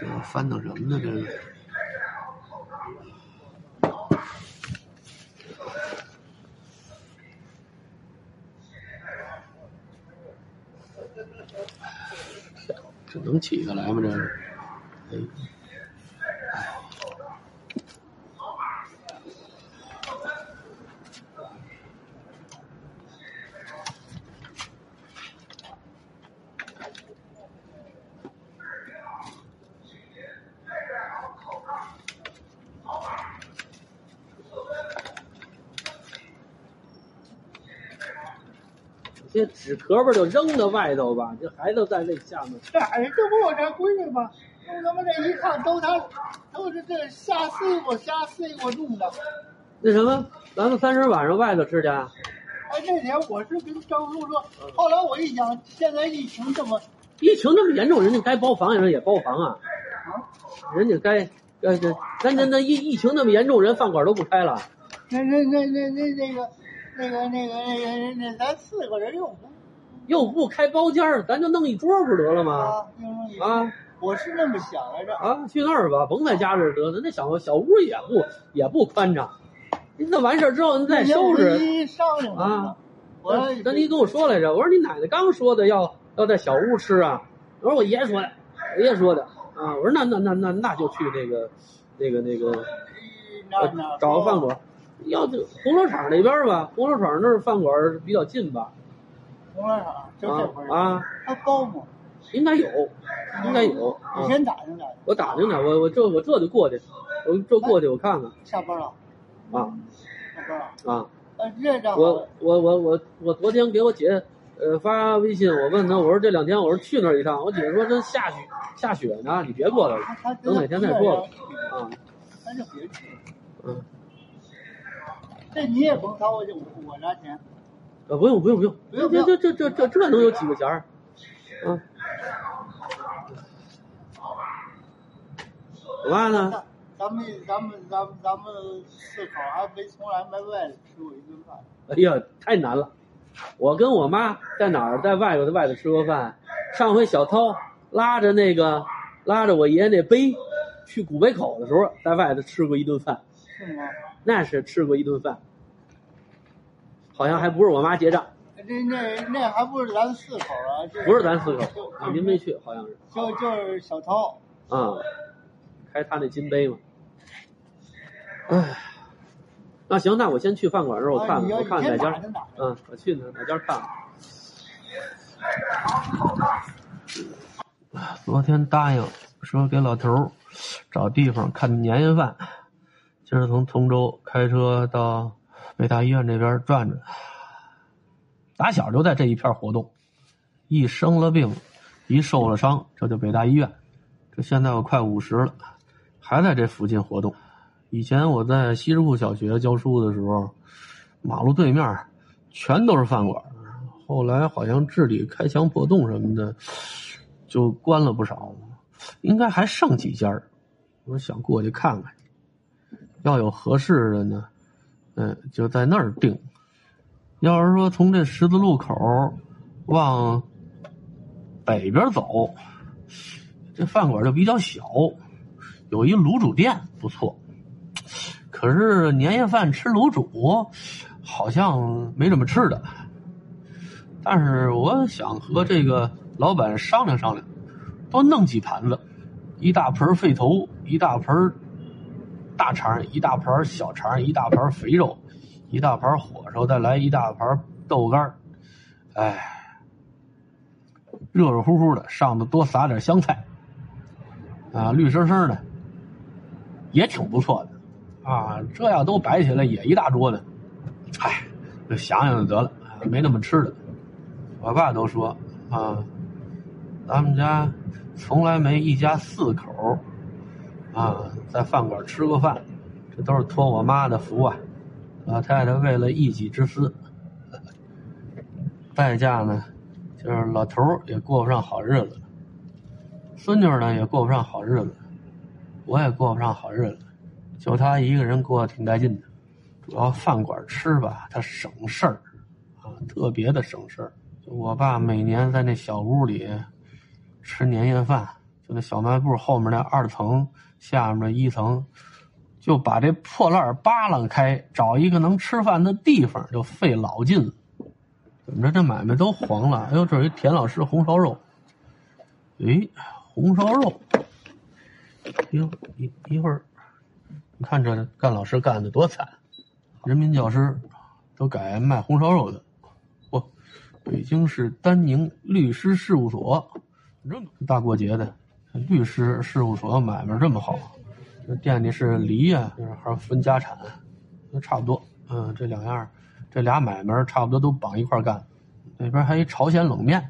这翻腾什么呢？这是。这能起得来吗？这是，哎，这纸壳儿就扔到外头吧，这孩子在那下面。这 这不我这闺女吗？我他妈这一看都他，都是这瞎碎过瞎碎过弄的。那什么，咱们三十晚上外头吃去。哎，那天我是跟张叔说，后来我一想，现在疫情这么疫情那么严重，人家该包房人也包房啊，啊人家该该这咱咱咱疫疫情那么严重，人饭馆都不开了。那那那那那那个那个那个那个那咱四个人又不又不开包间儿，咱就弄一桌不得了吗？啊，啊我是那么想来着。啊，去那儿吧，甭在家这儿得了。那小小屋也不也不宽敞，那完事儿之后你再收拾。一商量啊，我那那你跟我说来着，我说你奶奶刚说的要要在小屋吃啊，我说我爷说的，我爷说的啊，我说那那那那那就去那个那个那个找个饭馆，要就红楼场那边吧，红楼场那儿饭馆比较近吧，红楼场就这会儿，啊啊，他高吗？应该有，应该有。啊你先打听打听。我打听打，我我这我这就过去，我这过去我看看下班了，啊下班了。啊。呃，这张我我我我我昨天给我姐呃发微信，我问她，我说这两天我说去那儿一趟，我姐说这下雪下雪呢，你别过来了等哪天再说吧啊。那就别去了。嗯，这你也甭掏我这我拿钱。呃不用不用不用，不用这这这这这这能有几个钱儿？啊，我妈呢？咱们咱们咱们咱们四口还没从来没外头吃过一顿饭。哎呀，太难了！我跟我妈在哪儿，在外头在外头吃过饭。上回小涛拉着那个拉着我爷爷那杯去古北口的时候，在外头吃过一顿饭，是吗？那是吃过一顿饭，好像还不是我妈结账，那那那还不是咱四口啊？这不是咱四口就啊，您没去，好像是就就是小涛。啊，开他那金杯嘛。唉，那行，那我先去饭馆那儿，我看看，啊我看看哪家嗯，我去哪哪家看看。昨天答应说给老头儿找地方看年夜饭，这是从通州开车到北大医院这边转转。打小就在这一片活动，一生了病，一受了伤，这就北大医院。这现在我快五十了，还在这附近活动。以前我在西直库小学教书的时候，马路对面全都是饭馆。后来好像治理开墙破洞什么的，就关了不少，应该还剩几家我想过去看看，要有合适的呢，嗯，就在那儿定。要是说从这十字路口往北边走，这饭馆就比较小，有一卤煮店不错。可是年夜饭吃卤煮，好像没怎么吃的。但是我想和这个老板商量商量，多弄几盘子，一大盆肺头，一大盆大肠，一大盘小肠，一大盘肥肉，一大盘火烧，再来一大盘豆干儿哎，热热乎乎的，上头多撒点香菜，啊，绿生生的，也挺不错的，啊，这要都摆起来也一大桌子，嗨，就想想就得了，没那么吃的。我爸都说啊，咱们家从来没一家四口啊在饭馆吃过饭，这都是托我妈的福啊。老太太为了一己之私，代价呢，就是老头也过不上好日子，孙女呢也过不上好日子，我也过不上好日子，就他一个人过得挺带劲的。主要饭馆吃吧，它省事儿啊，特别的省事儿。我爸每年在那小屋里吃年夜饭，就那小卖部后面那二层下面一层，就把这破烂扒拉开，找一个能吃饭的地方，就费老劲了。怎么着，这买卖都黄了？哎呦，这有一田老师红烧肉。诶，红烧肉。哟，一一会儿，你看这干老师干的多惨，人民教师都改卖红烧肉的。嚯，北京市丹宁律师事务所，这大过节的，律师事务所买卖这么好，这店里是离呀，还是分家产，都差不多。嗯，这两样，这俩买卖差不多都绑一块干。那边还一朝鲜冷面，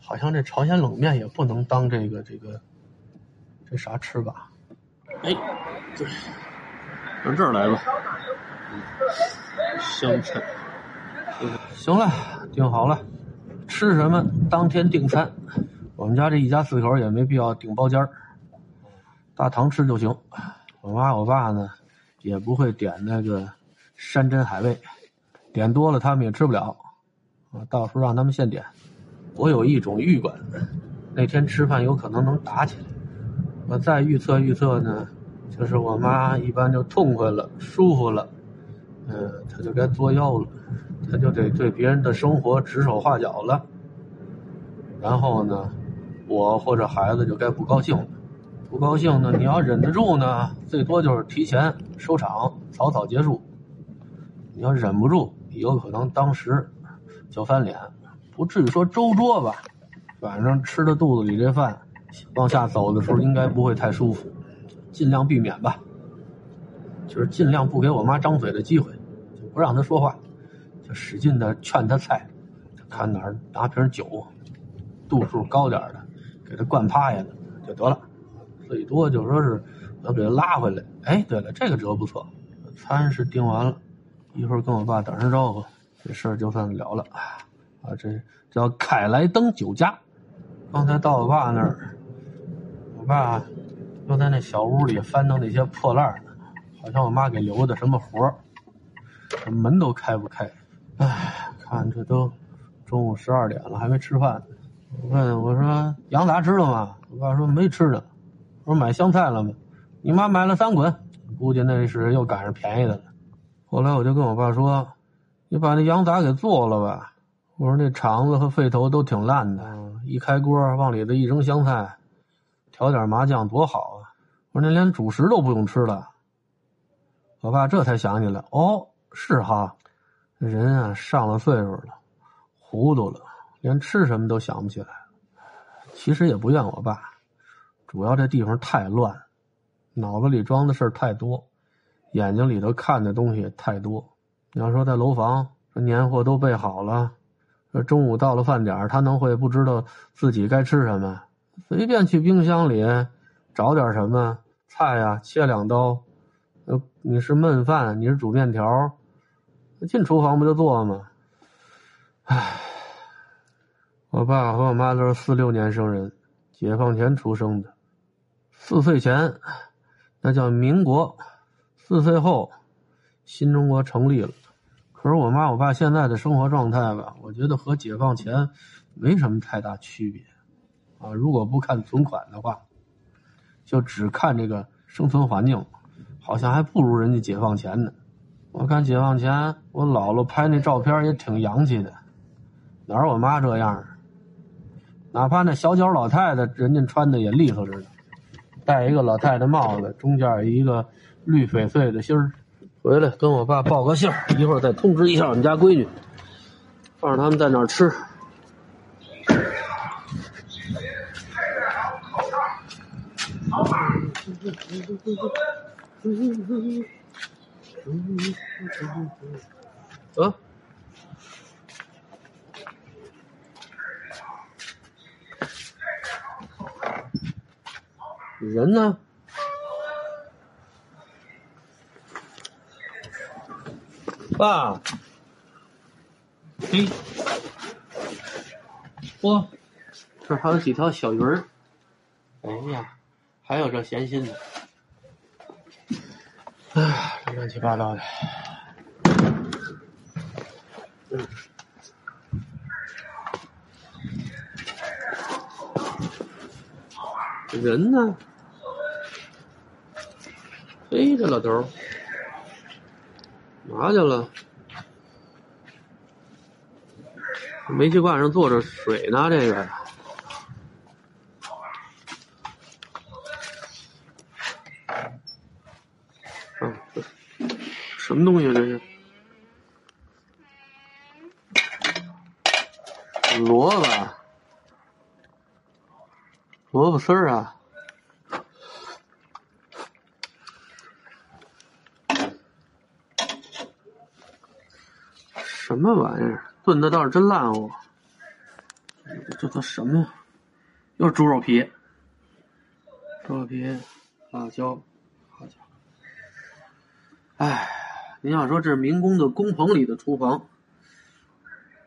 好像这朝鲜冷面也不能当这个这个。这啥吃吧？哎，对，上这儿来吧。香菜。行了，订好了，吃什么当天订餐。我们家这一家四口也没必要订包间儿，大堂吃就行。我妈我爸呢，也不会点那个山珍海味，点多了他们也吃不了。啊，到时候让他们现点。我有一种预感，那天吃饭有可能能打起来。我再预测预测呢，就是我妈一般就痛快了、舒服了，嗯，她就该作妖了，她就得对别人的生活指手画脚了。然后呢，我或者孩子就该不高兴。不高兴呢，你要忍得住呢，最多就是提前收场，草草结束。你要忍不住，有可能当时就翻脸，不至于说周桌吧，反正吃的肚子里这饭。往下走的时候应该不会太舒服，尽量避免吧。就是尽量不给我妈张嘴的机会，就不让她说话，就使劲的劝她菜，看哪儿拿瓶酒，度数高点的，给他灌趴下的就得了。最多就说是要给他拉回来。哎，对了，这个辙不错，餐是订完了，一会儿跟我爸打声招呼，这事儿就算了了。啊，这叫凯莱登酒家，刚才到我爸那儿。我爸又在那小屋里翻腾那些破烂，好像我妈给留的什么活儿，门都开不开。唉，看这都中午十二点了，还没吃饭。我我问我说：“羊杂吃了吗？”我爸说：“没吃呢。”我说：“买香菜了吗？”你妈买了三捆，估计那是又赶上便宜的了。后来我就跟我爸说：“你把那羊杂给做了吧。”我说：“那肠子和肺头都挺烂的，一开锅往里头一扔香菜。”调点麻酱多好啊！我说那连主食都不用吃了。我爸这才想起来，哦，是哈，人啊上了岁数了，糊涂了，连吃什么都想不起来。其实也不怨我爸，主要这地方太乱，脑子里装的事儿太多，眼睛里头看的东西也太多。你要说在楼房，这年货都备好了，这中午到了饭点他能会不知道自己该吃什么？随便去冰箱里找点什么菜呀，切两刀。呃，你是焖饭，你是煮面条，进厨房不就做吗？唉，我爸和我妈都是四六年生人，解放前出生的。四岁前那叫民国，四岁后新中国成立了。可是我妈我爸现在的生活状态吧，我觉得和解放前没什么太大区别。啊，如果不看存款的话，就只看这个生存环境，好像还不如人家解放前呢。我看解放前，我姥姥拍那照片也挺洋气的，哪有我妈这样？哪怕那小脚老太太，人家穿的也利索着呢，戴一个老太太帽子，中间一个绿翡翠的芯儿。回来跟我爸报个信儿，一会儿再通知一下我们家闺女，放他们在那儿吃。啊！人呢？爸，嘿，哇，这还有几条小鱼儿。哎呀！还有这闲心的，哎，乱七八糟的。嗯人呢？哎，这老头儿嘛去了？煤气罐上坐着水呢，这个。什么东西？这是萝卜，萝卜丝儿啊。什么玩意儿？炖的倒是真烂乎。这都什么呀？又是猪肉皮，猪肉皮，辣椒，好家伙！哎，您要说这是民工的工棚里的厨房，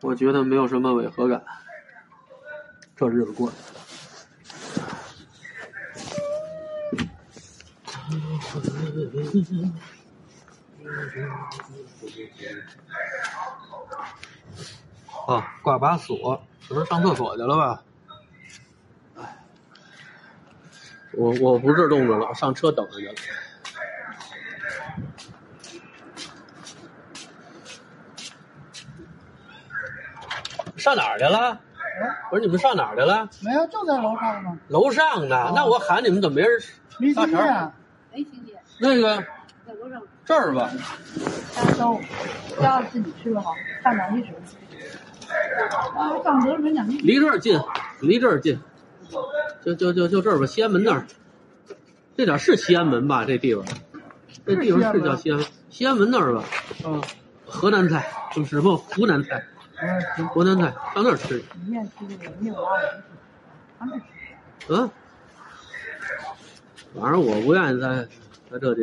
我觉得没有什么违和感。这日子过的。啊，挂把锁，不是上厕所去了吧？哎，我我不是冻着了，上车等着去了。上哪儿去了？不是你们上哪儿去了？没有，就在楼上呢。楼上呢？那我喊你们怎么没人？没听见。没听见，那个这儿吧，大粥，要自己吃的好，上哪去吃？啊，上德门。离这儿近，离这儿近，就就就就这儿吧，西安门那儿。这点儿是西安门吧？这地方，这地方是叫西安西安门那儿吧？嗯，河南菜就是不湖南菜，嗯，湖南菜上那儿吃。嗯，反正我不愿意在在这地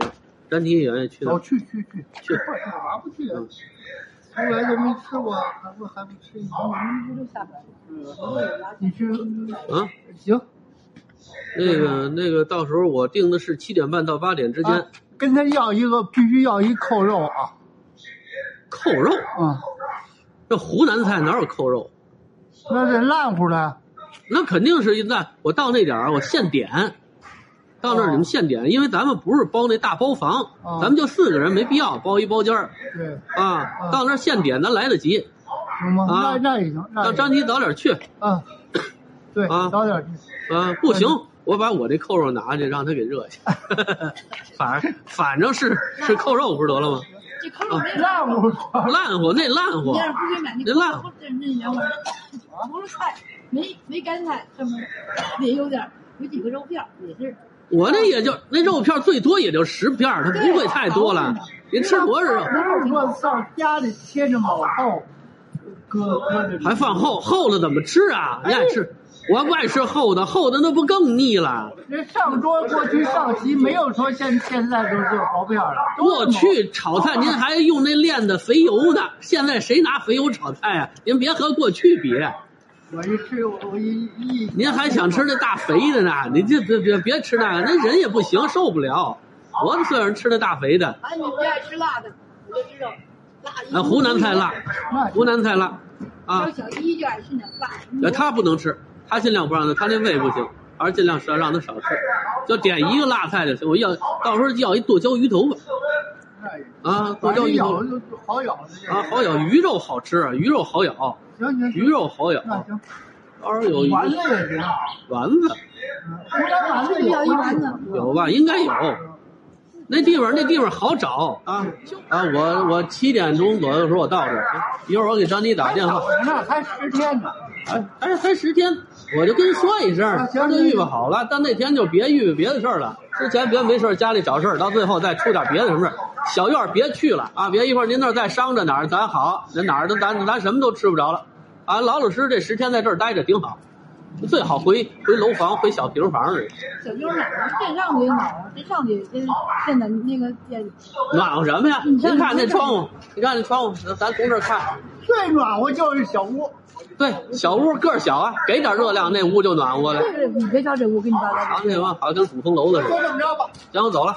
方，詹体愿意去那走儿。去去去去快去哪不去啊？从来都没吃过，还不还不吃你去啊，行，那个那个，到时候我定的是七点半到八点之间啊，跟他要一个，必须要一扣肉啊！扣肉。啊，这湖南菜哪有扣肉？那得烂乎的。那肯定是那我到那点儿啊我现点，到那儿你们现点，因为咱们不是包那大包房，哦咱们就四个人，没必要包一包间儿对，啊。到那儿现点，咱来得及。行吗？啊那那也行，让张琪早点去啊，对，啊早点去。啊，不行，我把我这扣肉拿去，让他给热去。反正反正是是扣肉不是得了吗？这扣肉那烂乎。烂货那烂货你要是不给买那那烂口肉，这那两碗除了菜没没干菜，上面也有点儿有几个肉片儿，也是。我那也就那肉片最多也就十片，它不会太多了。您吃多少肉？不是说上家里切着毛厚，搁搁着还放厚厚了怎么吃啊？你爱吃，我不爱吃厚的，厚的那不更腻了？那上桌过去上席没有说现现在都是薄片了。过去炒菜您还用那炼的肥油呢，现在谁拿肥油炒菜啊？您别和过去比，我一吃我一一，您还想吃那大肥的呢？您这别别别吃那个，那人也不行，受不了。我们岁数人吃那大肥的？哎，你不爱吃辣的，我就知道辣。啊，湖南菜辣，湖南菜辣，啊小，就爱吃那辣。呃，他不能吃，他尽量不让他，他那胃不行，还是尽量少让他少吃，就点一个辣菜就行。我要到时候要一剁椒鱼头吧，啊，剁椒鱼头好咬的啊，好咬，鱼肉好吃，啊鱼肉好咬，行行鱼肉好咬，那行，到时候有鱼丸子也行，丸子湖南丸子要一丸子，有吧？应该有。那地方那地方好找啊啊！我我七点钟左右的时候我到这儿，一会儿我给张妮打电话。那还十天呢。哎，还是才十天，我就跟你说一声，今儿就预备好了，但那天就别预备别的事儿了。之前别没事儿家里找事儿，到最后再出点别的什么事儿。小院儿别去了啊！别一会儿您那儿再伤着哪儿咱好，那哪儿都咱咱什么都吃不着了啊！老老实实这十天在这儿待着挺好，最好回回楼房回小平房去，小妞哪儿电上去暖和，电上去现现在那个也暖和什么呀？您看那窗户，你看那窗户，咱咱从这儿看，最暖和就是小屋，对，小屋个儿小啊，给点热量那屋就暖和了。对对你别瞧这屋，给你爸爸好，那什么，好像跟鼓风楼子似的。就。这么着吧。行，我走了